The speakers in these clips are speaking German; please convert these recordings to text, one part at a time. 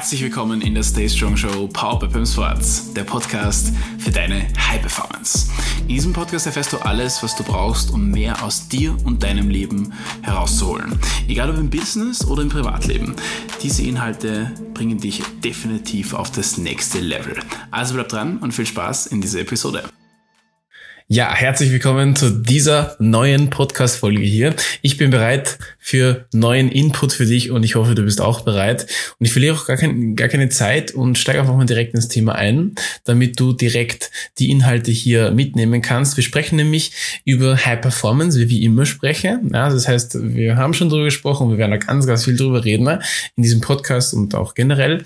Herzlich willkommen in der Stay Strong Show Power by Pim Sports, der Podcast für deine High Performance. In diesem Podcast erfährst du alles, was du brauchst, um mehr aus dir und deinem Leben herauszuholen. Egal ob im Business oder im Privatleben. Diese Inhalte bringen dich definitiv auf das nächste Level. Also bleib dran und viel Spaß in dieser Episode. Ja, herzlich willkommen zu dieser neuen Podcast-Folge hier. Ich bin bereit für neuen Input für dich und ich hoffe, du bist auch bereit. Und ich verliere auch gar, kein, gar keine Zeit und steige einfach mal direkt ins Thema ein, damit du direkt die Inhalte hier mitnehmen kannst. Wir sprechen nämlich über High Performance, wie wir immer sprechen. Ja, das heißt, wir haben schon drüber gesprochen wir werden da ganz, ganz viel drüber reden ne, in diesem Podcast und auch generell.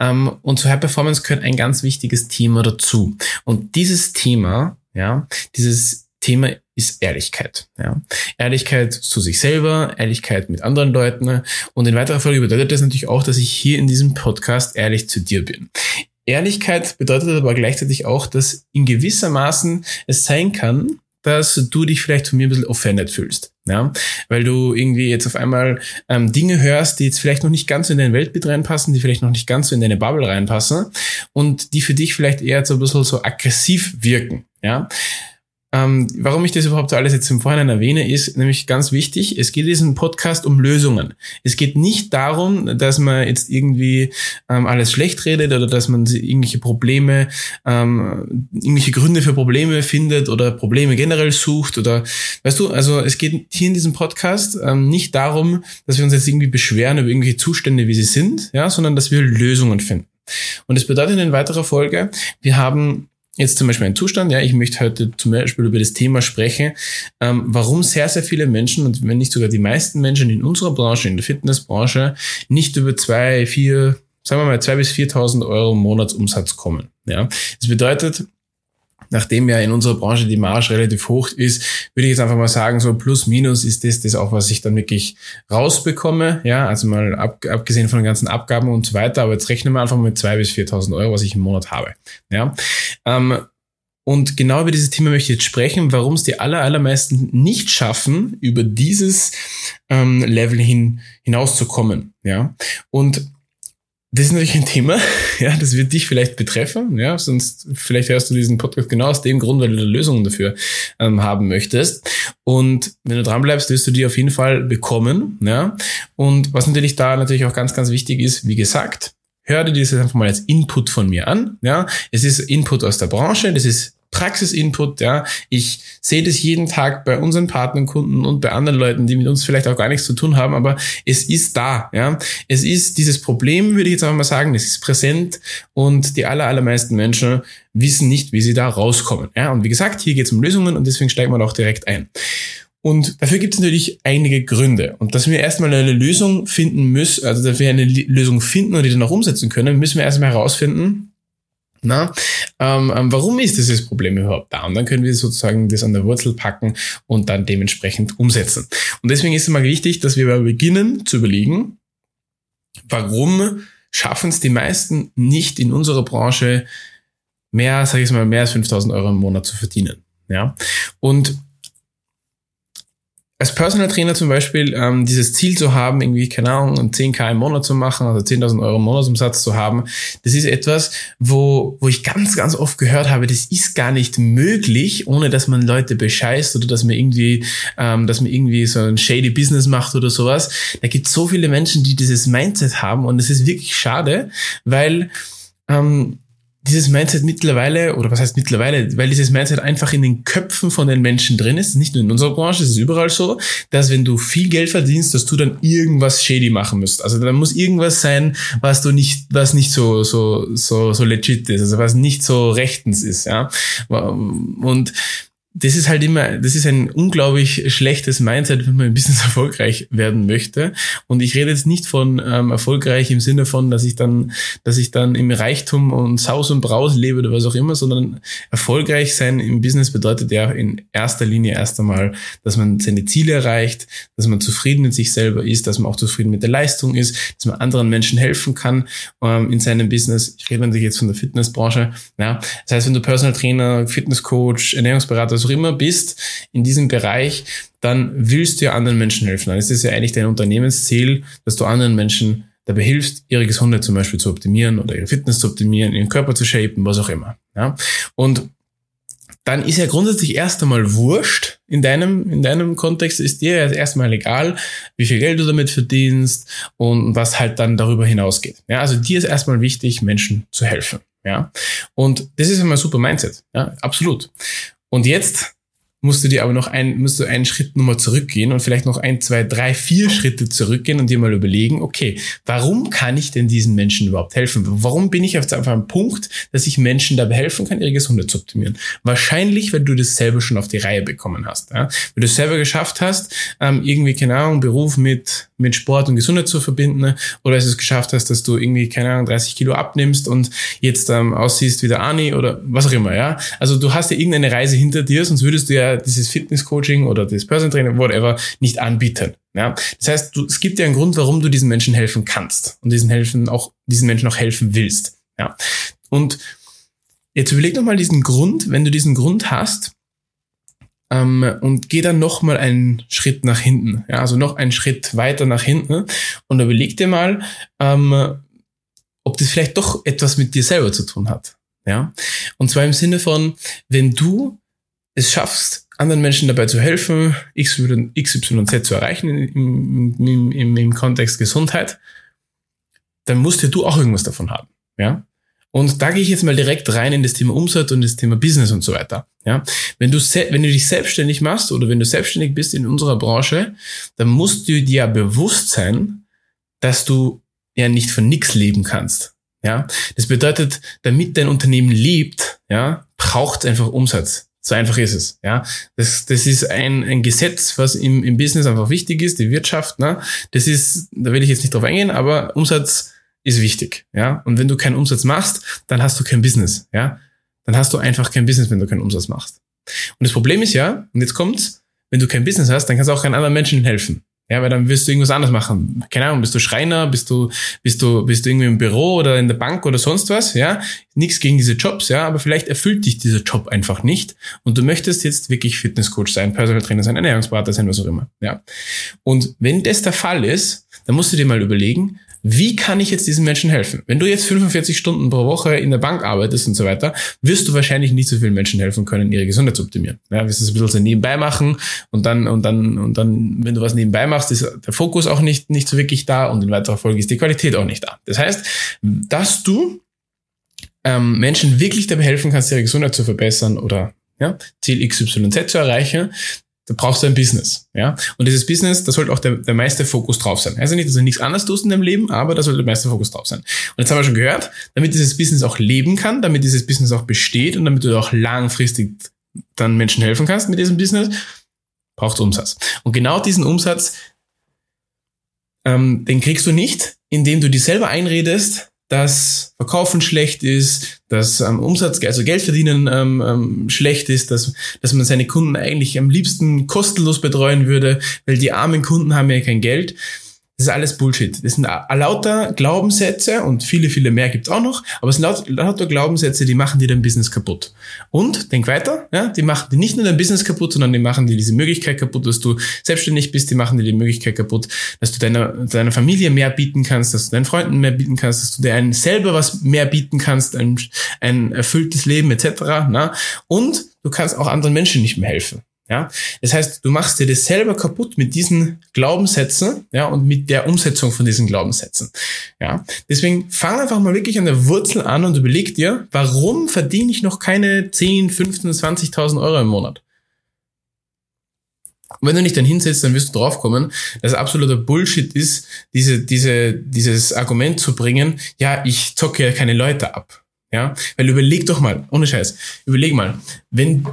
Ähm, und zu High Performance gehört ein ganz wichtiges Thema dazu. Und dieses Thema ja, dieses Thema ist Ehrlichkeit. Ja. Ehrlichkeit zu sich selber, Ehrlichkeit mit anderen Leuten. Und in weiterer Folge bedeutet das natürlich auch, dass ich hier in diesem Podcast ehrlich zu dir bin. Ehrlichkeit bedeutet aber gleichzeitig auch, dass in gewisser Maßen es sein kann, dass du dich vielleicht von mir ein bisschen offended fühlst. Ja, weil du irgendwie jetzt auf einmal ähm, Dinge hörst, die jetzt vielleicht noch nicht ganz so in dein Weltbild reinpassen, die vielleicht noch nicht ganz so in deine Bubble reinpassen und die für dich vielleicht eher so ein bisschen so aggressiv wirken. Ja, ähm, warum ich das überhaupt alles jetzt im Vorhinein erwähne, ist nämlich ganz wichtig. Es geht in diesem Podcast um Lösungen. Es geht nicht darum, dass man jetzt irgendwie ähm, alles schlecht redet oder dass man irgendwelche Probleme, ähm, irgendwelche Gründe für Probleme findet oder Probleme generell sucht oder, weißt du, also es geht hier in diesem Podcast ähm, nicht darum, dass wir uns jetzt irgendwie beschweren über irgendwelche Zustände, wie sie sind, ja, sondern dass wir Lösungen finden. Und das bedeutet in weiterer Folge, wir haben jetzt zum Beispiel ein Zustand, ja, ich möchte heute zum Beispiel über das Thema sprechen, ähm, warum sehr, sehr viele Menschen und wenn nicht sogar die meisten Menschen in unserer Branche, in der Fitnessbranche, nicht über zwei, vier, sagen wir mal, zwei bis 4.000 Euro Monatsumsatz kommen. Ja, das bedeutet, nachdem ja in unserer Branche die Marge relativ hoch ist, würde ich jetzt einfach mal sagen, so plus minus ist das das auch, was ich dann wirklich rausbekomme. Ja, also mal ab, abgesehen von den ganzen Abgaben und so weiter. Aber jetzt rechnen wir einfach mit zwei bis 4.000 Euro, was ich im Monat habe. Ja. Ähm, und genau über dieses Thema möchte ich jetzt sprechen, warum es die aller, allermeisten nicht schaffen, über dieses ähm, Level hin hinauszukommen. Ja. Und das ist natürlich ein Thema, ja, das wird dich vielleicht betreffen, ja, sonst vielleicht hörst du diesen Podcast genau aus dem Grund, weil du Lösungen dafür ähm, haben möchtest. Und wenn du dran bleibst, wirst du die auf jeden Fall bekommen, ja. Und was natürlich da natürlich auch ganz, ganz wichtig ist, wie gesagt, hör dir dieses einfach mal als Input von mir an, ja. Es ist Input aus der Branche, das ist Praxisinput, ja. Ich sehe das jeden Tag bei unseren Partnerkunden und bei anderen Leuten, die mit uns vielleicht auch gar nichts zu tun haben, aber es ist da, ja. Es ist dieses Problem, würde ich jetzt einfach mal sagen, es ist präsent und die aller, allermeisten Menschen wissen nicht, wie sie da rauskommen, ja. Und wie gesagt, hier geht es um Lösungen und deswegen steigen wir auch direkt ein. Und dafür gibt es natürlich einige Gründe. Und dass wir erstmal eine Lösung finden müssen, also dass wir eine Lösung finden und die dann auch umsetzen können, müssen wir erstmal herausfinden, na, ähm, ähm, warum ist dieses Problem überhaupt da? Und dann können wir sozusagen das an der Wurzel packen und dann dementsprechend umsetzen. Und deswegen ist es mal wichtig, dass wir beginnen zu überlegen, warum schaffen es die meisten nicht in unserer Branche mehr, sage ich mal, mehr als 5000 Euro im Monat zu verdienen. Ja, und als Personal Trainer zum Beispiel ähm, dieses Ziel zu haben, irgendwie, keine Ahnung, 10k im Monat zu machen, also 10.000 Euro im Monatsumsatz zu haben, das ist etwas, wo, wo ich ganz, ganz oft gehört habe, das ist gar nicht möglich, ohne dass man Leute bescheißt oder dass man irgendwie, ähm, dass man irgendwie so ein shady Business macht oder sowas. Da gibt so viele Menschen, die dieses Mindset haben und es ist wirklich schade, weil ähm, dieses Mindset mittlerweile, oder was heißt mittlerweile, weil dieses Mindset einfach in den Köpfen von den Menschen drin ist, nicht nur in unserer Branche, es ist überall so, dass wenn du viel Geld verdienst, dass du dann irgendwas shady machen musst. Also dann muss irgendwas sein, was du nicht, was nicht so, so, so, so legit ist, also was nicht so rechtens ist, ja. Und das ist halt immer, das ist ein unglaublich schlechtes Mindset, wenn man ein Business erfolgreich werden möchte. Und ich rede jetzt nicht von ähm, erfolgreich im Sinne von, dass ich dann, dass ich dann im Reichtum und Saus und Braus lebe oder was auch immer, sondern erfolgreich sein im Business bedeutet ja in erster Linie erst einmal, dass man seine Ziele erreicht, dass man zufrieden mit sich selber ist, dass man auch zufrieden mit der Leistung ist, dass man anderen Menschen helfen kann ähm, in seinem Business. Ich rede natürlich jetzt von der Fitnessbranche. Ja, das heißt, wenn du Personal Trainer, Fitnesscoach, Ernährungsberater auch immer bist in diesem Bereich, dann willst du ja anderen Menschen helfen. Dann ist es ja eigentlich dein Unternehmensziel, dass du anderen Menschen dabei hilfst, ihre Gesundheit zum Beispiel zu optimieren oder ihre Fitness zu optimieren, ihren Körper zu shapen, was auch immer. Ja? Und dann ist ja grundsätzlich erst einmal wurscht. In deinem, in deinem Kontext ist dir ja erstmal egal, wie viel Geld du damit verdienst und was halt dann darüber hinausgeht. Ja, also dir ist erstmal wichtig, Menschen zu helfen. Ja, und das ist einmal super Mindset. Ja, absolut. Und jetzt musst du dir aber noch ein, musst du einen Schritt nochmal zurückgehen und vielleicht noch ein, zwei, drei, vier Schritte zurückgehen und dir mal überlegen, okay, warum kann ich denn diesen Menschen überhaupt helfen? Warum bin ich jetzt einfach am Punkt, dass ich Menschen dabei helfen kann, ihre Gesundheit zu optimieren? Wahrscheinlich, weil du das selber schon auf die Reihe bekommen hast. Ja? Weil du es selber geschafft hast, ähm, irgendwie, keine Ahnung, Beruf mit, mit Sport und Gesundheit zu verbinden, ne? oder dass du es geschafft hast, dass du irgendwie, keine Ahnung, 30 Kilo abnimmst und jetzt ähm, aussiehst wie der Ani oder was auch immer, ja. Also du hast ja irgendeine Reise hinter dir, sonst würdest du ja dieses Fitness-Coaching oder das Person Training, whatever, nicht anbieten. Ja, das heißt, du, es gibt ja einen Grund, warum du diesen Menschen helfen kannst und diesen helfen auch diesen Menschen auch helfen willst. Ja, und jetzt überleg doch mal diesen Grund, wenn du diesen Grund hast, ähm, und geh dann noch mal einen Schritt nach hinten, ja, also noch einen Schritt weiter nach hinten und überleg dir mal, ähm, ob das vielleicht doch etwas mit dir selber zu tun hat, ja, und zwar im Sinne von, wenn du es schaffst, anderen Menschen dabei zu helfen, X, Y, und Z zu erreichen im, im, im, im Kontext Gesundheit, dann musst ja du auch irgendwas davon haben. Ja? Und da gehe ich jetzt mal direkt rein in das Thema Umsatz und das Thema Business und so weiter. Ja, wenn du wenn du dich selbstständig machst oder wenn du selbstständig bist in unserer Branche, dann musst du dir bewusst sein, dass du ja nicht von nichts leben kannst. Ja, das bedeutet, damit dein Unternehmen lebt, ja, braucht es einfach Umsatz. So einfach ist es. Ja, das, das ist ein, ein Gesetz, was im, im Business einfach wichtig ist, die Wirtschaft. Ne? Das ist, da will ich jetzt nicht drauf eingehen, aber Umsatz ist wichtig. Ja, und wenn du keinen Umsatz machst, dann hast du kein Business. Ja, dann hast du einfach kein Business, wenn du keinen Umsatz machst. Und das Problem ist ja, und jetzt kommt's, wenn du kein Business hast, dann kannst du auch keinen anderen Menschen helfen. Ja, weil dann wirst du irgendwas anderes machen. Keine Ahnung, bist du Schreiner, bist du, bist du, bist du irgendwie im Büro oder in der Bank oder sonst was, ja. Nichts gegen diese Jobs, ja, aber vielleicht erfüllt dich dieser Job einfach nicht und du möchtest jetzt wirklich Fitnesscoach sein, Personal Trainer sein, Ernährungsberater sein, was auch immer, ja. Und wenn das der Fall ist, dann musst du dir mal überlegen, wie kann ich jetzt diesen Menschen helfen? Wenn du jetzt 45 Stunden pro Woche in der Bank arbeitest und so weiter, wirst du wahrscheinlich nicht so vielen Menschen helfen können, ihre Gesundheit zu optimieren. Ja, wirst du es ein bisschen so nebenbei machen und dann, und dann, und dann, wenn du was nebenbei machst, ist der Fokus auch nicht, nicht so wirklich da und in weiterer Folge ist die Qualität auch nicht da. Das heißt, dass du ähm, Menschen wirklich dabei helfen kannst, ihre Gesundheit zu verbessern oder ja, Ziel XYZ zu erreichen, da brauchst du ein Business, ja. Und dieses Business, da sollte auch der, der meiste Fokus drauf sein. Also nicht, dass du nichts anderes tust in deinem Leben, aber da sollte der meiste Fokus drauf sein. Und jetzt haben wir schon gehört, damit dieses Business auch leben kann, damit dieses Business auch besteht und damit du auch langfristig dann Menschen helfen kannst mit diesem Business, brauchst du Umsatz. Und genau diesen Umsatz, ähm, den kriegst du nicht, indem du dir selber einredest, dass Verkaufen schlecht ist, dass ähm, Umsatz, also Geld verdienen ähm, ähm, schlecht ist, dass, dass man seine Kunden eigentlich am liebsten kostenlos betreuen würde, weil die armen Kunden haben ja kein Geld. Das ist alles Bullshit. Das sind lauter Glaubenssätze und viele, viele mehr gibt's auch noch, aber es sind lauter, lauter Glaubenssätze, die machen dir dein Business kaputt. Und, denk weiter, ja, die machen dir nicht nur dein Business kaputt, sondern die machen dir diese Möglichkeit kaputt, dass du selbstständig bist, die machen dir die Möglichkeit kaputt, dass du deiner, deiner Familie mehr bieten kannst, dass du deinen Freunden mehr bieten kannst, dass du dir einen selber was mehr bieten kannst, ein, ein erfülltes Leben etc. Na? Und du kannst auch anderen Menschen nicht mehr helfen. Ja, das heißt, du machst dir das selber kaputt mit diesen Glaubenssätzen, ja, und mit der Umsetzung von diesen Glaubenssätzen. Ja, deswegen fang einfach mal wirklich an der Wurzel an und überleg dir, warum verdiene ich noch keine 10, 15, 20.000 Euro im Monat? Und wenn du dich dann hinsetzt, dann wirst du draufkommen, dass absoluter Bullshit ist, diese, diese, dieses Argument zu bringen, ja, ich zocke ja keine Leute ab. Ja, weil überleg doch mal, ohne Scheiß, überleg mal, wenn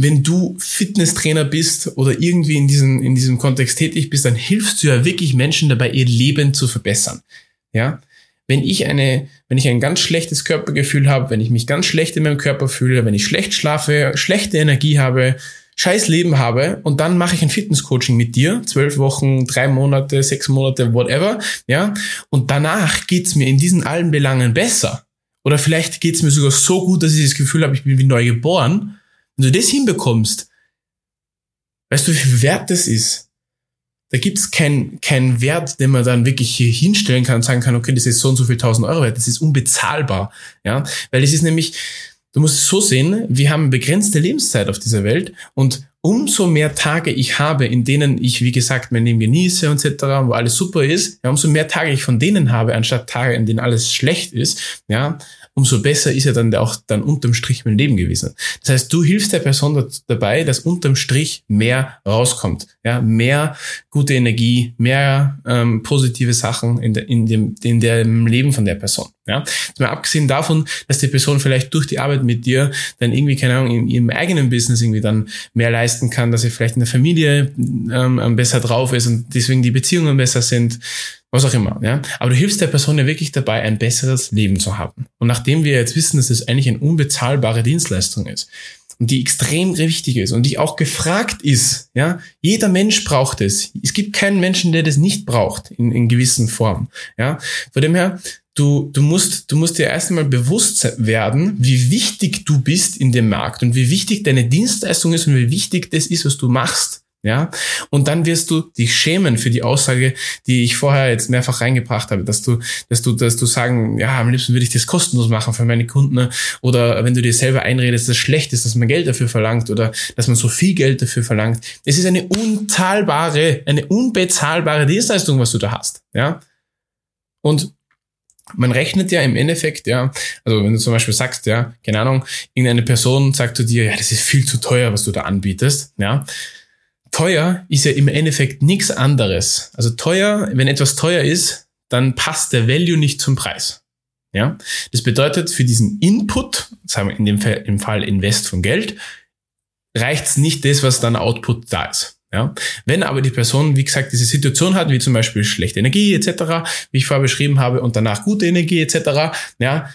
wenn du Fitnesstrainer bist oder irgendwie in diesem, in diesem Kontext tätig bist, dann hilfst du ja wirklich Menschen dabei, ihr Leben zu verbessern. Ja? Wenn ich eine, wenn ich ein ganz schlechtes Körpergefühl habe, wenn ich mich ganz schlecht in meinem Körper fühle, wenn ich schlecht schlafe, schlechte Energie habe, scheiß Leben habe und dann mache ich ein Fitnesscoaching mit dir, zwölf Wochen, drei Monate, sechs Monate, whatever, ja, und danach geht's mir in diesen allen Belangen besser. Oder vielleicht geht's mir sogar so gut, dass ich das Gefühl habe, ich bin wie neu geboren wenn du das hinbekommst, weißt du, wie viel wert das ist? da gibt's keinen kein Wert, den man dann wirklich hier hinstellen kann und sagen kann, okay, das ist so und so viel tausend Euro wert, das ist unbezahlbar. Ja, weil es ist nämlich, du musst es so sehen, wir haben begrenzte Lebenszeit auf dieser Welt und umso mehr Tage ich habe, in denen ich, wie gesagt, mein Leben genieße und etc., wo alles super ist, ja, umso mehr Tage ich von denen habe, anstatt Tage, in denen alles schlecht ist, ja, umso besser ist ja dann auch dann unterm Strich mein Leben gewesen. Das heißt, du hilfst der Person dabei, dass unterm Strich mehr rauskommt. Ja, mehr gute Energie, mehr ähm, positive Sachen in, de, in, dem, in dem Leben von der Person. Ja, mal abgesehen davon, dass die Person vielleicht durch die Arbeit mit dir dann irgendwie, keine Ahnung, in ihrem eigenen Business irgendwie dann mehr leisten kann, dass sie vielleicht in der Familie ähm, besser drauf ist und deswegen die Beziehungen besser sind was auch immer, ja. Aber du hilfst der Person ja wirklich dabei, ein besseres Leben zu haben. Und nachdem wir jetzt wissen, dass es eigentlich eine unbezahlbare Dienstleistung ist und die extrem wichtig ist und die auch gefragt ist, ja, jeder Mensch braucht es. Es gibt keinen Menschen, der das nicht braucht in, in gewissen Formen, ja. Von dem her, du, du musst, du musst dir erst einmal bewusst werden, wie wichtig du bist in dem Markt und wie wichtig deine Dienstleistung ist und wie wichtig das ist, was du machst. Ja, und dann wirst du dich schämen für die Aussage, die ich vorher jetzt mehrfach reingebracht habe, dass du, dass du, dass du sagen, ja, am liebsten würde ich das kostenlos machen für meine Kunden, ne? oder wenn du dir selber einredest, dass es schlecht ist, dass man Geld dafür verlangt oder dass man so viel Geld dafür verlangt. Es ist eine unzahlbare, eine unbezahlbare Dienstleistung, was du da hast. Ja, und man rechnet ja im Endeffekt, ja, also wenn du zum Beispiel sagst, ja, keine Ahnung, irgendeine Person sagt zu dir, ja, das ist viel zu teuer, was du da anbietest, ja, teuer ist ja im Endeffekt nichts anderes. Also teuer, wenn etwas teuer ist, dann passt der Value nicht zum Preis. Ja, das bedeutet für diesen Input, sagen wir in dem Fall, im Fall Invest von Geld, reicht's nicht das, was dann Output da ist. Ja, wenn aber die Person, wie gesagt, diese Situation hat, wie zum Beispiel schlechte Energie etc., wie ich vorher beschrieben habe, und danach gute Energie etc., ja,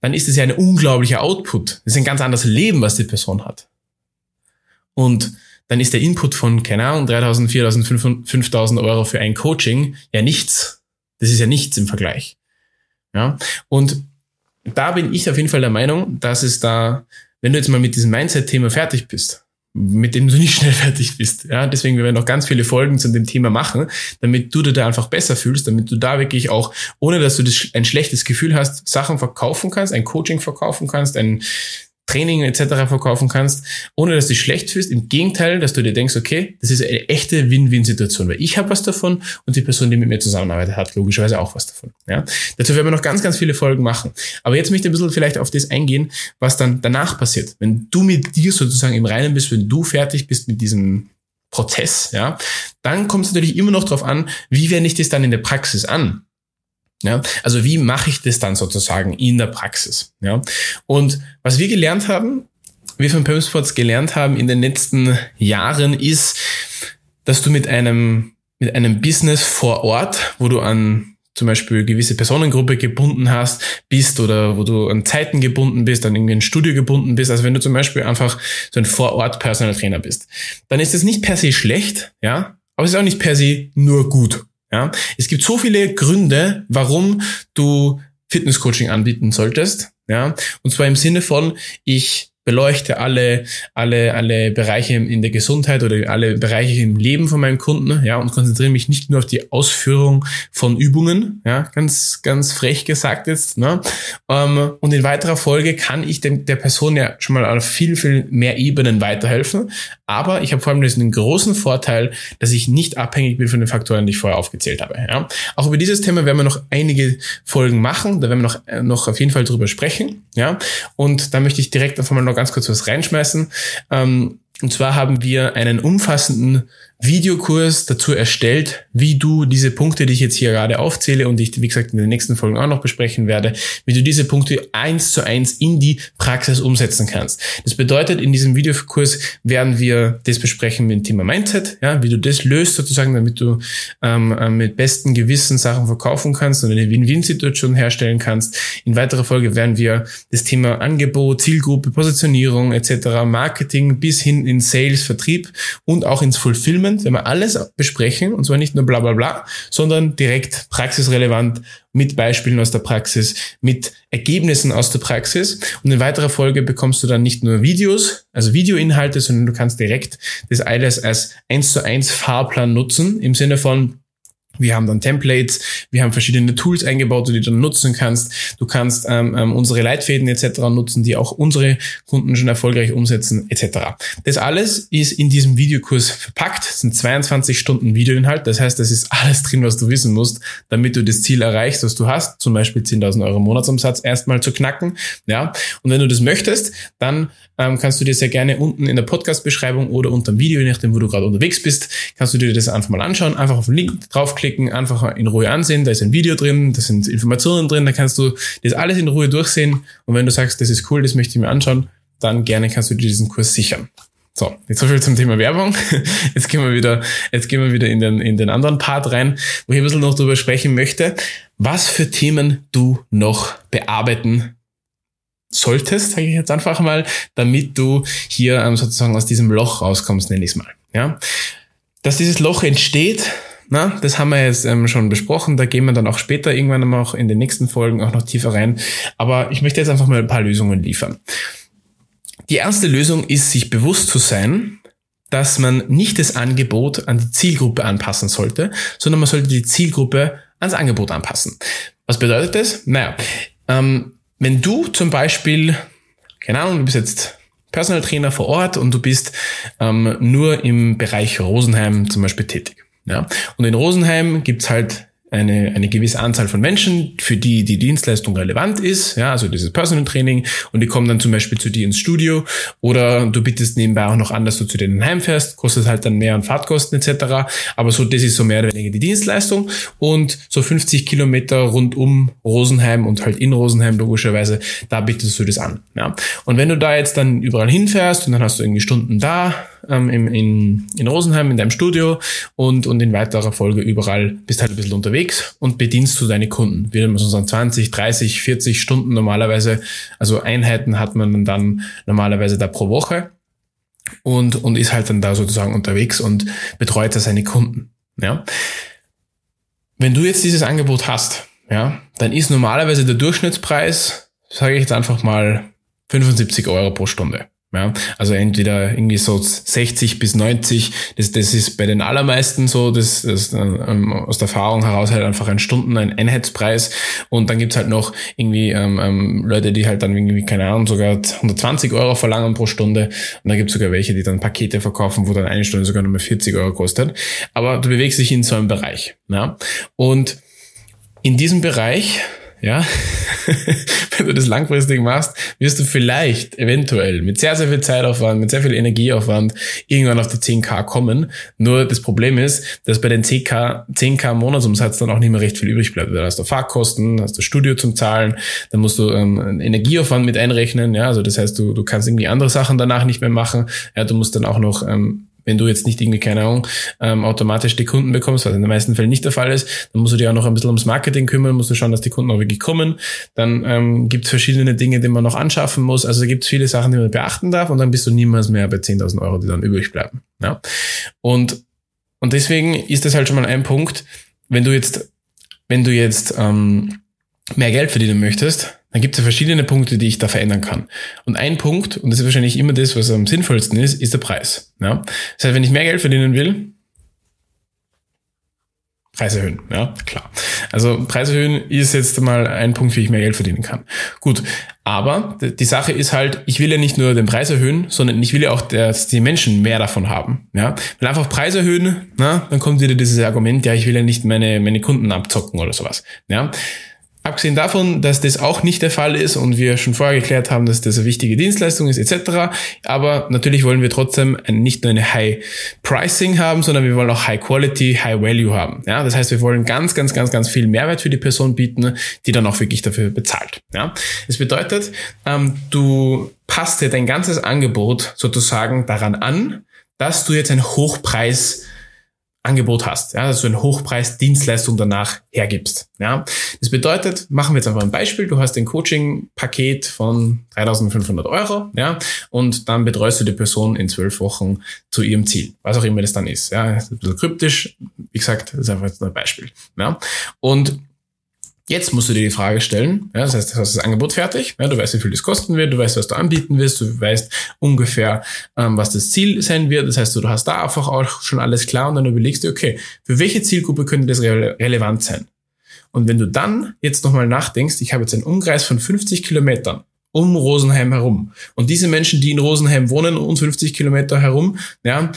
dann ist es ja ein unglaublicher Output. Das ist ein ganz anderes Leben, was die Person hat. Und dann ist der Input von, keine Ahnung, 3000, 4000, 5000 Euro für ein Coaching ja nichts. Das ist ja nichts im Vergleich. Ja, und da bin ich auf jeden Fall der Meinung, dass es da, wenn du jetzt mal mit diesem Mindset-Thema fertig bist, mit dem du nicht schnell fertig bist. Ja, deswegen wir werden noch ganz viele Folgen zu dem Thema machen, damit du dir da einfach besser fühlst, damit du da wirklich auch, ohne dass du das, ein schlechtes Gefühl hast, Sachen verkaufen kannst, ein Coaching verkaufen kannst, ein Training etc. verkaufen kannst, ohne dass du dich schlecht fühlst. Im Gegenteil, dass du dir denkst, okay, das ist eine echte Win-Win-Situation, weil ich habe was davon und die Person, die mit mir zusammenarbeitet, hat logischerweise auch was davon. Ja? Dazu werden wir noch ganz, ganz viele Folgen machen. Aber jetzt möchte ich ein bisschen vielleicht auf das eingehen, was dann danach passiert. Wenn du mit dir sozusagen im Reinen bist, wenn du fertig bist mit diesem Prozess, ja, dann kommt es natürlich immer noch darauf an, wie wende ich das dann in der Praxis an. Ja, also wie mache ich das dann sozusagen in der Praxis? Ja, und was wir gelernt haben, wir von Pimsports gelernt haben in den letzten Jahren ist, dass du mit einem, mit einem Business vor Ort, wo du an zum Beispiel gewisse Personengruppe gebunden hast, bist oder wo du an Zeiten gebunden bist, an irgendwie ein Studio gebunden bist, also wenn du zum Beispiel einfach so ein Vorort Personal Trainer bist, dann ist das nicht per se schlecht, ja, aber es ist auch nicht per se nur gut. Ja, es gibt so viele Gründe, warum du Fitnesscoaching anbieten solltest. Ja, und zwar im Sinne von, ich beleuchte alle, alle, alle Bereiche in der Gesundheit oder alle Bereiche im Leben von meinem Kunden, ja, und konzentriere mich nicht nur auf die Ausführung von Übungen, ja, ganz, ganz frech gesagt jetzt, ne, ähm, und in weiterer Folge kann ich dem, der Person ja schon mal auf viel, viel mehr Ebenen weiterhelfen, aber ich habe vor allem den großen Vorteil, dass ich nicht abhängig bin von den Faktoren, die ich vorher aufgezählt habe, ja. Auch über dieses Thema werden wir noch einige Folgen machen, da werden wir noch, äh, noch auf jeden Fall drüber sprechen, ja, und da möchte ich direkt einfach mal noch ganz kurz was reinschmeißen. Ähm, und zwar haben wir einen umfassenden Videokurs dazu erstellt, wie du diese Punkte, die ich jetzt hier gerade aufzähle und ich, wie gesagt, in den nächsten Folgen auch noch besprechen werde, wie du diese Punkte eins zu eins in die Praxis umsetzen kannst. Das bedeutet, in diesem Videokurs werden wir das besprechen mit dem Thema Mindset, ja, wie du das löst sozusagen, damit du ähm, äh, mit besten Gewissen Sachen verkaufen kannst und eine Win-Win-Situation herstellen kannst. In weiterer Folge werden wir das Thema Angebot, Zielgruppe, Positionierung etc., Marketing bis hin in Sales, Vertrieb und auch ins Fulfillment zunehmend, wenn wir alles besprechen, und zwar nicht nur bla bla bla, sondern direkt praxisrelevant mit Beispielen aus der Praxis, mit Ergebnissen aus der Praxis. Und in weiterer Folge bekommst du dann nicht nur Videos, also Videoinhalte, sondern du kannst direkt das alles als eins zu eins Fahrplan nutzen, im Sinne von, wir haben dann Templates, wir haben verschiedene Tools eingebaut, die du dann nutzen kannst. Du kannst ähm, ähm, unsere Leitfäden etc. nutzen, die auch unsere Kunden schon erfolgreich umsetzen etc. Das alles ist in diesem Videokurs verpackt. Das sind 22 Stunden Videoinhalt. Das heißt, das ist alles drin, was du wissen musst, damit du das Ziel erreichst, was du hast, zum Beispiel 10.000 Euro Monatsumsatz erstmal zu knacken. Ja, und wenn du das möchtest, dann ähm, kannst du dir sehr gerne unten in der Podcast-Beschreibung oder unter dem Video, je nachdem, wo du gerade unterwegs bist, kannst du dir das einfach mal anschauen, einfach auf den Link draufklicken, einfach in Ruhe ansehen, da ist ein Video drin, da sind Informationen drin, da kannst du das alles in Ruhe durchsehen und wenn du sagst, das ist cool, das möchte ich mir anschauen, dann gerne kannst du dir diesen Kurs sichern. So, jetzt so viel zum Thema Werbung. Jetzt gehen wir wieder, jetzt gehen wir wieder in den, in den anderen Part rein, wo ich ein bisschen noch darüber sprechen möchte, was für Themen du noch bearbeiten solltest, sage ich jetzt einfach mal, damit du hier ähm, sozusagen aus diesem Loch rauskommst, nenne ich es mal. Ja? Dass dieses Loch entsteht, na, das haben wir jetzt ähm, schon besprochen, da gehen wir dann auch später irgendwann auch in den nächsten Folgen auch noch tiefer rein. Aber ich möchte jetzt einfach mal ein paar Lösungen liefern. Die erste Lösung ist, sich bewusst zu sein, dass man nicht das Angebot an die Zielgruppe anpassen sollte, sondern man sollte die Zielgruppe ans Angebot anpassen. Was bedeutet das? Naja, ähm, wenn du zum Beispiel, keine Ahnung, du bist jetzt Personal Trainer vor Ort und du bist ähm, nur im Bereich Rosenheim zum Beispiel tätig. Ja? Und in Rosenheim gibt's halt eine, eine gewisse Anzahl von Menschen, für die die Dienstleistung relevant ist, ja, also dieses Personal Training und die kommen dann zum Beispiel zu dir ins Studio oder du bittest nebenbei auch noch an, dass du zu denen heimfährst, kostet halt dann mehr an Fahrtkosten etc., aber so, das ist so mehr oder weniger die Dienstleistung und so 50 Kilometer rund um Rosenheim und halt in Rosenheim logischerweise, da bittest du das an, ja. Und wenn du da jetzt dann überall hinfährst und dann hast du irgendwie Stunden da, ähm, in, in, in Rosenheim in deinem Studio und, und in weiterer Folge überall bist halt ein bisschen unterwegs und bedienst du deine Kunden. Man so sagen 20, 30, 40 Stunden normalerweise, also Einheiten hat man dann normalerweise da pro Woche und, und ist halt dann da sozusagen unterwegs und betreut da seine Kunden. Ja. Wenn du jetzt dieses Angebot hast, ja, dann ist normalerweise der Durchschnittspreis, sage ich jetzt einfach mal, 75 Euro pro Stunde. Ja, also entweder irgendwie so 60 bis 90, das, das ist bei den allermeisten so, das, das ähm, aus der Erfahrung heraus halt einfach ein Stunden, ein Einheitspreis und dann gibt's halt noch irgendwie ähm, ähm, Leute, die halt dann irgendwie, keine Ahnung, sogar 120 Euro verlangen pro Stunde und dann gibt's sogar welche, die dann Pakete verkaufen, wo dann eine Stunde sogar mehr 40 Euro kostet, aber du bewegst dich in so einem Bereich. Ja? Und in diesem Bereich ja, wenn du das langfristig machst, wirst du vielleicht eventuell mit sehr, sehr viel Zeitaufwand, mit sehr viel Energieaufwand irgendwann auf die 10k kommen. Nur das Problem ist, dass bei den 10k, 10k Monatsumsatz dann auch nicht mehr recht viel übrig bleibt. Da hast du Fahrkosten, hast du Studio zum Zahlen, dann musst du ähm, Energieaufwand mit einrechnen. Ja, also das heißt, du, du kannst irgendwie andere Sachen danach nicht mehr machen. Ja, du musst dann auch noch ähm, wenn du jetzt nicht irgendwie, keine Ahnung, ähm, automatisch die Kunden bekommst, was in den meisten Fällen nicht der Fall ist, dann musst du dich auch noch ein bisschen ums Marketing kümmern, musst du schauen, dass die Kunden auch wirklich kommen. Dann ähm, gibt es verschiedene Dinge, die man noch anschaffen muss. Also gibt es viele Sachen, die man beachten darf und dann bist du niemals mehr bei 10.000 Euro, die dann übrig bleiben. Ja? Und, und deswegen ist das halt schon mal ein Punkt, wenn du jetzt, wenn du jetzt ähm, mehr Geld verdienen möchtest, dann gibt es ja verschiedene Punkte, die ich da verändern kann. Und ein Punkt, und das ist wahrscheinlich immer das, was am sinnvollsten ist, ist der Preis. Ja? Das heißt, wenn ich mehr Geld verdienen will, Preis erhöhen, ja, klar. Also Preis erhöhen ist jetzt mal ein Punkt, wie ich mehr Geld verdienen kann. Gut, aber die Sache ist halt, ich will ja nicht nur den Preis erhöhen, sondern ich will ja auch, dass die Menschen mehr davon haben. Ja, wenn einfach Preis erhöhen, na, dann kommt wieder dieses Argument, ja, ich will ja nicht meine meine Kunden abzocken oder sowas. Ja, Abgesehen davon, dass das auch nicht der Fall ist und wir schon vorher geklärt haben, dass das eine wichtige Dienstleistung ist etc. Aber natürlich wollen wir trotzdem nicht nur eine High Pricing haben, sondern wir wollen auch High Quality, High Value haben. Ja, das heißt, wir wollen ganz, ganz, ganz, ganz viel Mehrwert für die Person bieten, die dann auch wirklich dafür bezahlt. Ja, das bedeutet, ähm, du passt dir dein ganzes Angebot sozusagen daran an, dass du jetzt ein Hochpreis Angebot hast, ja, dass du eine Hochpreis-Dienstleistung danach hergibst. Ja. Das bedeutet, machen wir jetzt einfach ein Beispiel, du hast ein Coaching-Paket von 3500 Euro, ja, und dann betreust du die Person in zwölf Wochen zu ihrem Ziel, was auch immer das dann ist. Ja, das ist ein bisschen kryptisch, wie gesagt, das ist einfach jetzt ein Beispiel. Ja. Und Jetzt musst du dir die Frage stellen, ja, das heißt, du hast das Angebot fertig, ja, du weißt, wie viel das kosten wird, du weißt, was du anbieten wirst, du weißt ungefähr, ähm, was das Ziel sein wird. Das heißt, du hast da einfach auch schon alles klar und dann überlegst du, okay, für welche Zielgruppe könnte das re relevant sein? Und wenn du dann jetzt nochmal nachdenkst, ich habe jetzt einen Umkreis von 50 Kilometern um Rosenheim herum. Und diese Menschen, die in Rosenheim wohnen, um 50 Kilometer herum, ja,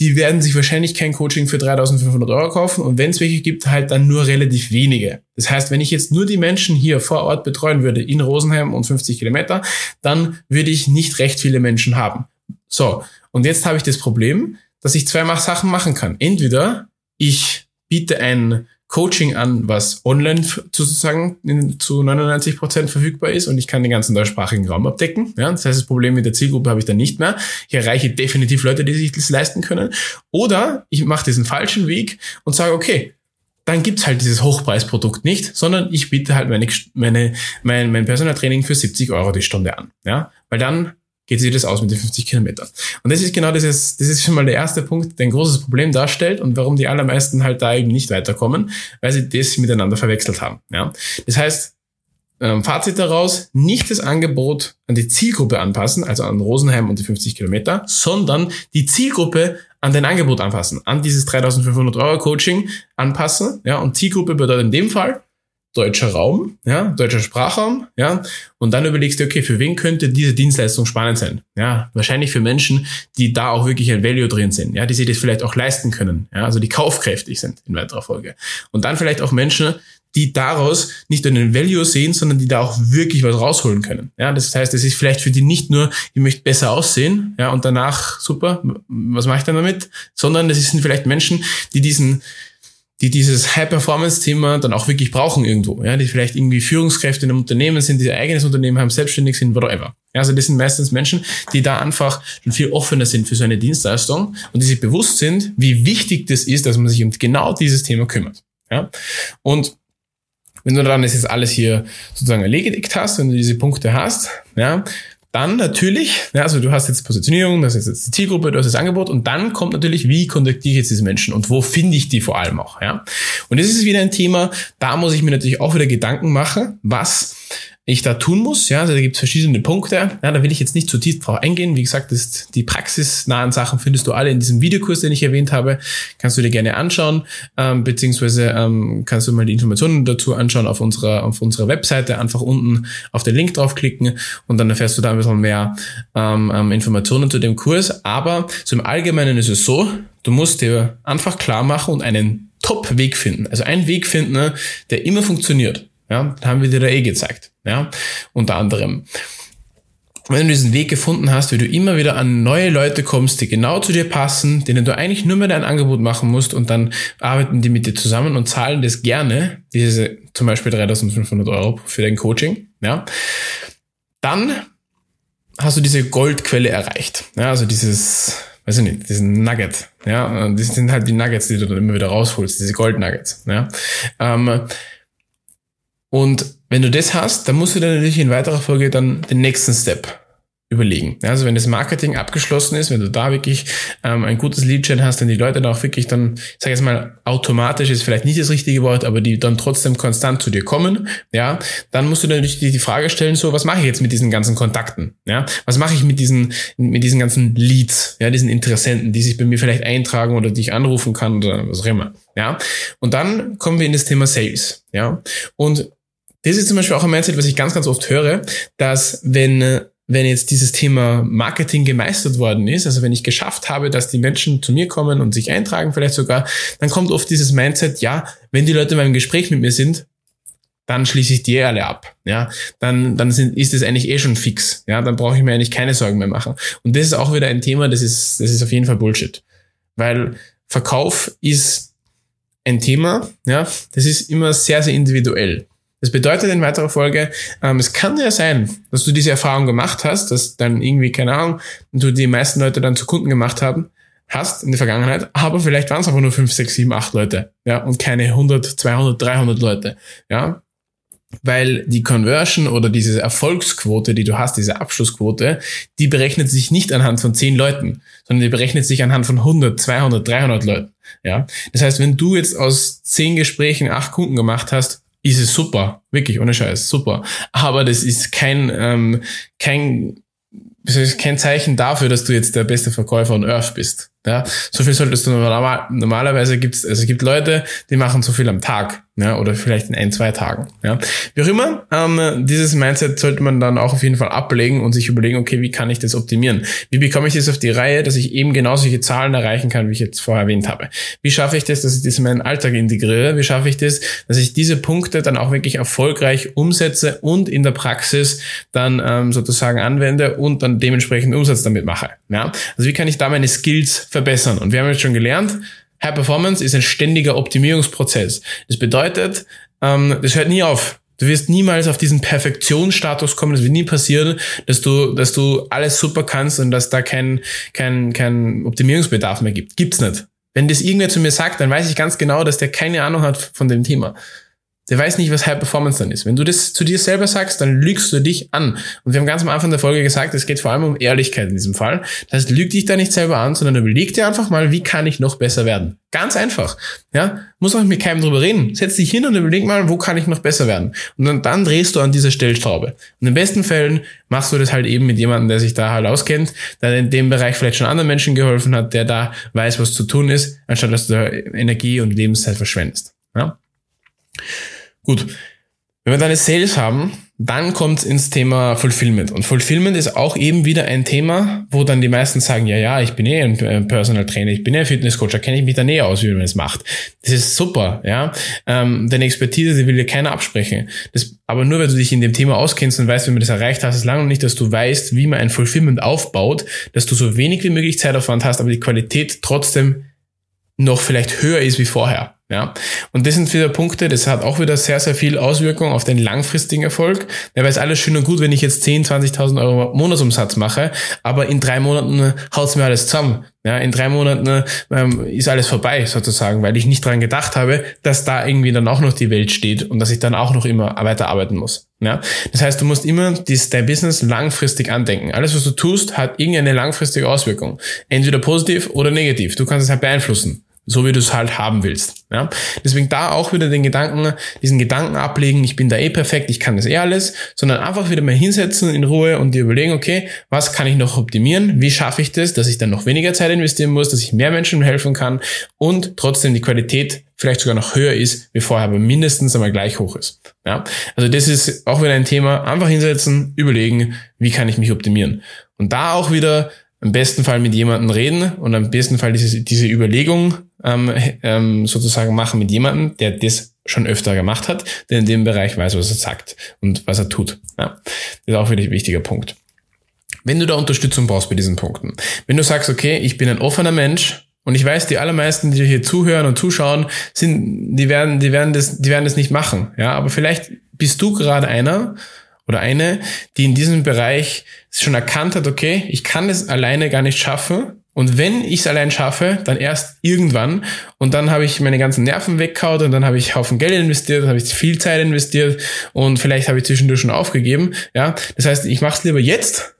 die werden sich wahrscheinlich kein Coaching für 3500 Euro kaufen und wenn es welche gibt, halt dann nur relativ wenige. Das heißt, wenn ich jetzt nur die Menschen hier vor Ort betreuen würde, in Rosenheim und 50 Kilometer, dann würde ich nicht recht viele Menschen haben. So, und jetzt habe ich das Problem, dass ich zwei Sachen machen kann. Entweder ich biete ein Coaching an, was online sozusagen zu 99 Prozent verfügbar ist und ich kann den ganzen deutschsprachigen Raum abdecken. Ja, das heißt, das Problem mit der Zielgruppe habe ich dann nicht mehr. Ich erreiche definitiv Leute, die sich das leisten können. Oder ich mache diesen falschen Weg und sage, okay, dann gibt's halt dieses Hochpreisprodukt nicht, sondern ich biete halt meine, meine, mein, mein Personal Training für 70 Euro die Stunde an. Ja, weil dann geht sich das aus mit den 50 Kilometern. Und das ist genau dieses, das ist schon mal der erste Punkt, der ein großes Problem darstellt und warum die allermeisten halt da eben nicht weiterkommen, weil sie das miteinander verwechselt haben. Ja? Das heißt, ähm, Fazit daraus, nicht das Angebot an die Zielgruppe anpassen, also an Rosenheim und die 50 Kilometer, sondern die Zielgruppe an dein Angebot anpassen, an dieses 3500 Euro Coaching anpassen, ja, und Zielgruppe bedeutet in dem Fall deutscher Raum, ja, deutscher Sprachraum, ja, und dann überlegst du, okay, für wen könnte diese Dienstleistung spannend sein? Ja, wahrscheinlich für Menschen, die da auch wirklich ein Value drin sind, ja, die sich das vielleicht auch leisten können, ja, also die kaufkräftig sind in weiterer Folge. Und dann vielleicht auch Menschen, die daraus nicht nur einen Value sehen, sondern die da auch wirklich was rausholen können. Ja, das heißt, es ist vielleicht für die nicht nur, ich möchte besser aussehen, ja, und danach super, was mache ich dann damit, sondern es sind vielleicht Menschen, die diesen die dieses High-Performance-Thema dann auch wirklich brauchen irgendwo, ja, die vielleicht irgendwie Führungskräfte in einem Unternehmen sind, die ein eigenes Unternehmen haben, selbstständig sind, whatever. Ja, also das sind meistens Menschen, die da einfach schon viel offener sind für so eine Dienstleistung und die sich bewusst sind, wie wichtig das ist, dass man sich um genau dieses Thema kümmert. Ja, und wenn du dann das jetzt alles hier sozusagen erledigt hast, wenn du diese Punkte hast, ja, dann natürlich, ja, also du hast jetzt Positionierung, das ist jetzt die Zielgruppe, du hast das Angebot und dann kommt natürlich, wie kontaktiere ich jetzt diese Menschen und wo finde ich die vor allem auch, ja. Und das ist wieder ein Thema, da muss ich mir natürlich auch wieder Gedanken machen, was ich da tun muss. Ja, da gibt es verschiedene Punkte. Ja, da will ich jetzt nicht zu tief drauf eingehen. Wie gesagt, das, die praxisnahen Sachen findest du alle in diesem Videokurs, den ich erwähnt habe. Kannst du dir gerne anschauen, ähm, beziehungsweise ähm, kannst du mal die Informationen dazu anschauen auf unserer, auf unserer Webseite. Einfach unten auf den Link draufklicken und dann erfährst du da ein bisschen mehr ähm, ähm, Informationen zu dem Kurs. Aber so im Allgemeinen ist es so, du musst dir einfach klar machen und einen Top-Weg finden. Also einen Weg finden, der immer funktioniert. Ja, haben wir dir da eh gezeigt. Ja, unter anderem. Wenn du diesen Weg gefunden hast, wie du immer wieder an neue Leute kommst, die genau zu dir passen, denen du eigentlich nur mehr dein Angebot machen musst und dann arbeiten die mit dir zusammen und zahlen das gerne, diese zum Beispiel 3500 Euro für dein Coaching, ja, dann hast du diese Goldquelle erreicht. Ja, also dieses, weiß ich nicht, diesen Nugget. Ja, das sind halt die Nuggets, die du dann immer wieder rausholst, diese Goldnuggets. Ja, ähm, und wenn du das hast, dann musst du dir natürlich in weiterer Folge dann den nächsten Step überlegen. Also wenn das Marketing abgeschlossen ist, wenn du da wirklich ähm, ein gutes Lead-Gen hast, dann die Leute dann auch wirklich dann, ich jetzt mal, automatisch ist vielleicht nicht das richtige Wort, aber die dann trotzdem konstant zu dir kommen, ja, dann musst du natürlich die, die Frage stellen, so, was mache ich jetzt mit diesen ganzen Kontakten? Ja, was mache ich mit diesen, mit diesen ganzen Leads, ja, diesen Interessenten, die sich bei mir vielleicht eintragen oder die ich anrufen kann oder was auch immer. Ja, und dann kommen wir in das Thema Sales. Ja, und das ist zum Beispiel auch ein Mindset, was ich ganz, ganz oft höre, dass wenn wenn jetzt dieses Thema Marketing gemeistert worden ist, also wenn ich geschafft habe, dass die Menschen zu mir kommen und sich eintragen vielleicht sogar, dann kommt oft dieses Mindset, ja, wenn die Leute beim Gespräch mit mir sind, dann schließe ich die alle ab. Ja, dann, dann sind, ist es eigentlich eh schon fix. Ja, dann brauche ich mir eigentlich keine Sorgen mehr machen. Und das ist auch wieder ein Thema, das ist, das ist auf jeden Fall Bullshit. Weil Verkauf ist ein Thema, ja, das ist immer sehr, sehr individuell. Das bedeutet in weiterer Folge, ähm, es kann ja sein, dass du diese Erfahrung gemacht hast, dass dann irgendwie, keine Ahnung, du die meisten Leute dann zu Kunden gemacht haben, hast in der Vergangenheit, aber vielleicht waren es einfach nur 5, 6, 7, 8 Leute, ja, und keine 100, 200, 300 Leute, ja, weil die Conversion oder diese Erfolgsquote, die du hast, diese Abschlussquote, die berechnet sich nicht anhand von 10 Leuten, sondern die berechnet sich anhand von 100, 200, 300 Leuten, ja. Das heißt, wenn du jetzt aus 10 Gesprächen 8 Kunden gemacht hast, ist es super, wirklich ohne Scheiß, super. Aber das ist kein ähm, kein kein Zeichen dafür, dass du jetzt der beste Verkäufer on Earth bist. Ja, so viel solltest du normal, normalerweise gibt's, also es gibt Leute, die machen so viel am Tag ja, oder vielleicht in ein, zwei Tagen. Ja. Wie auch immer, ähm, dieses Mindset sollte man dann auch auf jeden Fall ablegen und sich überlegen, okay, wie kann ich das optimieren? Wie bekomme ich das auf die Reihe, dass ich eben genau solche Zahlen erreichen kann, wie ich jetzt vorher erwähnt habe? Wie schaffe ich das, dass ich das in meinen Alltag integriere? Wie schaffe ich das, dass ich diese Punkte dann auch wirklich erfolgreich umsetze und in der Praxis dann ähm, sozusagen anwende und dann dementsprechend Umsatz damit mache? Ja. Also wie kann ich da meine Skills verbessern? Und wir haben jetzt schon gelernt, High Performance ist ein ständiger Optimierungsprozess. Das bedeutet, ähm, das hört nie auf. Du wirst niemals auf diesen Perfektionsstatus kommen. Das wird nie passieren, dass du, dass du alles super kannst und dass da kein, kein, kein Optimierungsbedarf mehr gibt. Gibt's nicht. Wenn das irgendwer zu mir sagt, dann weiß ich ganz genau, dass der keine Ahnung hat von dem Thema. Der weiß nicht, was High Performance dann ist. Wenn du das zu dir selber sagst, dann lügst du dich an. Und wir haben ganz am Anfang der Folge gesagt, es geht vor allem um Ehrlichkeit in diesem Fall. Das heißt, lüg dich da nicht selber an, sondern überleg dir einfach mal, wie kann ich noch besser werden? Ganz einfach. Ja, muss auch mit keinem drüber reden. Setz dich hin und überleg mal, wo kann ich noch besser werden? Und dann, dann drehst du an dieser Stellschraube. Und in besten Fällen machst du das halt eben mit jemandem, der sich da halt auskennt, der in dem Bereich vielleicht schon anderen Menschen geholfen hat, der da weiß, was zu tun ist, anstatt dass du da Energie und Lebenszeit verschwendest. Ja? Gut. Wenn wir dann Sales haben, dann kommt ins Thema Fulfillment. Und Fulfillment ist auch eben wieder ein Thema, wo dann die meisten sagen, ja, ja, ich bin eh ein Personal Trainer, ich bin eh ein Fitnesscoach, da kenne ich mich da näher aus, wie man es macht. Das ist super, ja. Ähm, deine Expertise, die will dir keiner absprechen. Das, aber nur, weil du dich in dem Thema auskennst und weißt, wie man das erreicht hast, ist lange noch nicht, dass du weißt, wie man ein Fulfillment aufbaut, dass du so wenig wie möglich Zeitaufwand hast, aber die Qualität trotzdem noch vielleicht höher ist wie vorher. Ja, und das sind wieder Punkte, das hat auch wieder sehr, sehr viel Auswirkung auf den langfristigen Erfolg. Ja, weil es alles schön und gut, wenn ich jetzt 10, 20.000 Euro Monatsumsatz mache, aber in drei Monaten haut's mir alles zusammen. Ja, in drei Monaten ähm, ist alles vorbei sozusagen, weil ich nicht dran gedacht habe, dass da irgendwie dann auch noch die Welt steht und dass ich dann auch noch immer weiter arbeiten muss. Ja, das heißt, du musst immer dies, dein Business langfristig andenken. Alles, was du tust, hat irgendeine langfristige Auswirkung. Entweder positiv oder negativ. Du kannst es halt beeinflussen so wie du es halt haben willst. Ja? Deswegen da auch wieder den Gedanken, diesen Gedanken ablegen, ich bin da eh perfekt, ich kann das eh alles, sondern einfach wieder mal hinsetzen in Ruhe und dir überlegen, okay, was kann ich noch optimieren? Wie schaffe ich das, dass ich dann noch weniger Zeit investieren muss, dass ich mehr Menschen helfen kann und trotzdem die Qualität vielleicht sogar noch höher ist, wie vorher, aber mindestens einmal gleich hoch ist. Ja? Also das ist auch wieder ein Thema, einfach hinsetzen, überlegen, wie kann ich mich optimieren? Und da auch wieder im besten Fall mit jemandem reden und am besten Fall diese, diese Überlegung ähm, ähm, sozusagen machen mit jemandem, der das schon öfter gemacht hat, der in dem Bereich weiß, was er sagt und was er tut. Ja, das ist auch wieder ein wichtiger Punkt. Wenn du da Unterstützung brauchst bei diesen Punkten, wenn du sagst, okay, ich bin ein offener Mensch und ich weiß, die allermeisten, die hier zuhören und zuschauen, sind, die werden, die werden das, die werden das nicht machen. Ja, aber vielleicht bist du gerade einer, oder eine, die in diesem Bereich schon erkannt hat, okay, ich kann es alleine gar nicht schaffen. Und wenn ich es allein schaffe, dann erst irgendwann. Und dann habe ich meine ganzen Nerven weggehauen und dann habe ich Haufen Geld investiert, dann habe ich viel Zeit investiert und vielleicht habe ich zwischendurch schon aufgegeben. Ja, das heißt, ich mache es lieber jetzt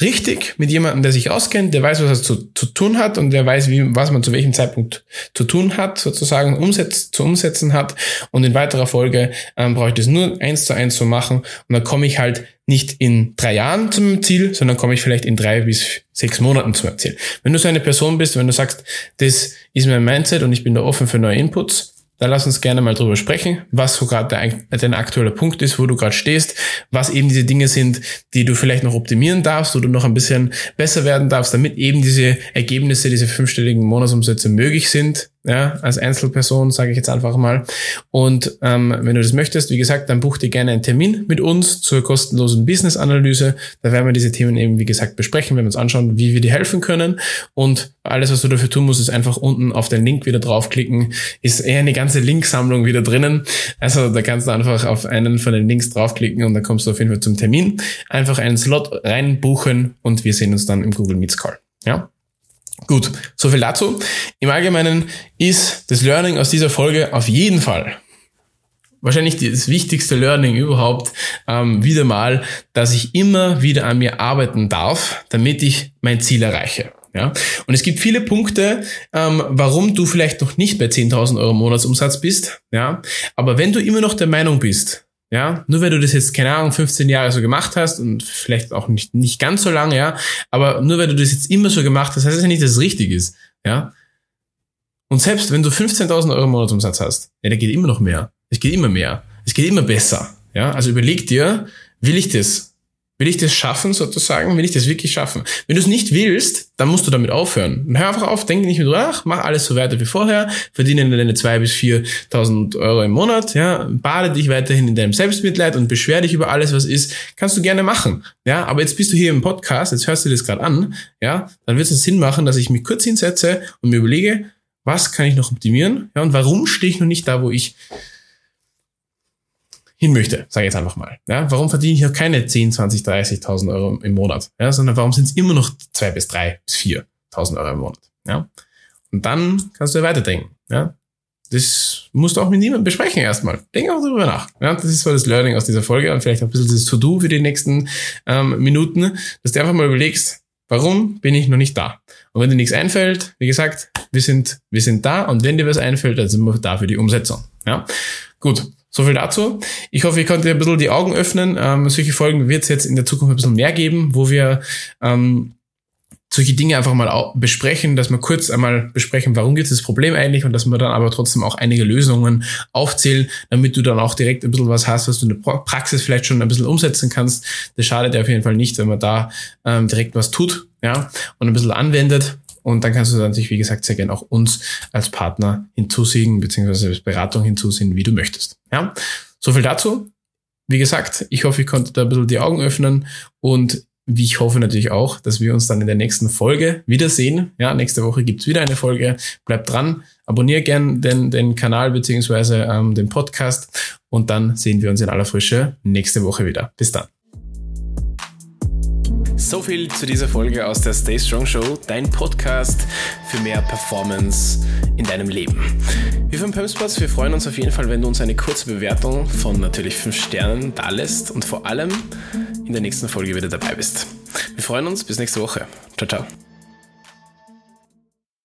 richtig mit jemandem, der sich auskennt, der weiß, was er zu, zu tun hat und der weiß, wie, was man zu welchem Zeitpunkt zu tun hat, sozusagen umsetz, zu umsetzen hat. Und in weiterer Folge ähm, brauche ich das nur eins zu eins zu machen und dann komme ich halt nicht in drei Jahren zum Ziel, sondern komme ich vielleicht in drei bis sechs Monaten zum Ziel. Wenn du so eine Person bist, wenn du sagst, das ist mein Mindset und ich bin da offen für neue Inputs, dann lass uns gerne mal drüber sprechen, was so gerade dein, dein aktueller Punkt ist, wo du gerade stehst, was eben diese Dinge sind, die du vielleicht noch optimieren darfst, du noch ein bisschen besser werden darfst, damit eben diese Ergebnisse, diese fünfstelligen Monatsumsätze möglich sind ja, als Einzelperson, sage ich jetzt einfach mal. Und ähm, wenn du das möchtest, wie gesagt, dann buch dir gerne einen Termin mit uns zur kostenlosen Business-Analyse. Da werden wir diese Themen eben, wie gesagt, besprechen, wenn wir uns anschauen, wie wir dir helfen können. Und alles, was du dafür tun musst, ist einfach unten auf den Link wieder draufklicken. Ist eher eine ganze Linksammlung wieder drinnen. Also da kannst du einfach auf einen von den Links draufklicken und dann kommst du auf jeden Fall zum Termin. Einfach einen Slot reinbuchen und wir sehen uns dann im Google Meets Call. Ja? Gut, so viel dazu. Im Allgemeinen ist das Learning aus dieser Folge auf jeden Fall wahrscheinlich das wichtigste Learning überhaupt ähm, wieder mal, dass ich immer wieder an mir arbeiten darf, damit ich mein Ziel erreiche. Ja? Und es gibt viele Punkte, ähm, warum du vielleicht noch nicht bei 10.000 Euro Monatsumsatz bist. Ja? Aber wenn du immer noch der Meinung bist, ja, nur weil du das jetzt, keine Ahnung, 15 Jahre so gemacht hast und vielleicht auch nicht, nicht ganz so lange, ja, aber nur weil du das jetzt immer so gemacht hast, heißt das ja nicht, dass es richtig ist, ja. Und selbst wenn du 15.000 Euro Monatsumsatz hast, ja, da geht immer noch mehr. Es geht immer mehr. Es geht immer besser. Ja, also überleg dir, will ich das? Will ich das schaffen, sozusagen? Will ich das wirklich schaffen? Wenn du es nicht willst, dann musst du damit aufhören. Und hör einfach auf, denk nicht mehr drüber nach, mach alles so weiter wie vorher, verdiene deine zwei bis 4.000 Euro im Monat, ja, bade dich weiterhin in deinem Selbstmitleid und beschwer dich über alles, was ist, kannst du gerne machen. Ja, aber jetzt bist du hier im Podcast, jetzt hörst du das gerade an, ja, dann wird es Sinn machen, dass ich mich kurz hinsetze und mir überlege, was kann ich noch optimieren, ja, und warum stehe ich noch nicht da, wo ich hin möchte, sage ich jetzt einfach mal. Ja, warum verdiene ich noch keine 10, 20, 30.000 Euro im Monat, ja, sondern warum sind es immer noch 2 bis 3 bis 4.000 Euro im Monat? Ja? Und dann kannst du ja weiterdenken. Ja? Das musst du auch mit niemandem besprechen erstmal. Denk auch darüber nach. Ja, das ist so das Learning aus dieser Folge und vielleicht auch ein bisschen das To-Do für die nächsten ähm, Minuten, dass du einfach mal überlegst, warum bin ich noch nicht da? Und wenn dir nichts einfällt, wie gesagt, wir sind, wir sind da und wenn dir was einfällt, dann sind wir da für die Umsetzung. Ja, gut. So viel dazu. Ich hoffe, ich konnte ein bisschen die Augen öffnen. Ähm, solche Folgen wird es jetzt in der Zukunft ein bisschen mehr geben, wo wir ähm, solche Dinge einfach mal besprechen, dass wir kurz einmal besprechen, warum gibt es das Problem eigentlich und dass wir dann aber trotzdem auch einige Lösungen aufzählen, damit du dann auch direkt ein bisschen was hast, was du in der Praxis vielleicht schon ein bisschen umsetzen kannst. Das schadet dir auf jeden Fall nicht, wenn man da ähm, direkt was tut, ja, und ein bisschen anwendet. Und dann kannst du natürlich, wie gesagt, sehr gerne auch uns als Partner hinzuziehen, beziehungsweise als Beratung hinzuziehen, wie du möchtest. Ja, so viel dazu. Wie gesagt, ich hoffe, ich konnte da ein bisschen die Augen öffnen und wie ich hoffe natürlich auch, dass wir uns dann in der nächsten Folge wiedersehen. Ja, nächste Woche gibt's wieder eine Folge. Bleib dran, abonniere gern den, den Kanal beziehungsweise ähm, den Podcast und dann sehen wir uns in aller Frische nächste Woche wieder. Bis dann. So viel zu dieser Folge aus der Stay Strong Show, dein Podcast für mehr Performance in deinem Leben. Wir von Pumspots, wir freuen uns auf jeden Fall, wenn du uns eine kurze Bewertung von natürlich 5 Sternen da lässt und vor allem in der nächsten Folge wieder dabei bist. Wir freuen uns, bis nächste Woche. Ciao, ciao.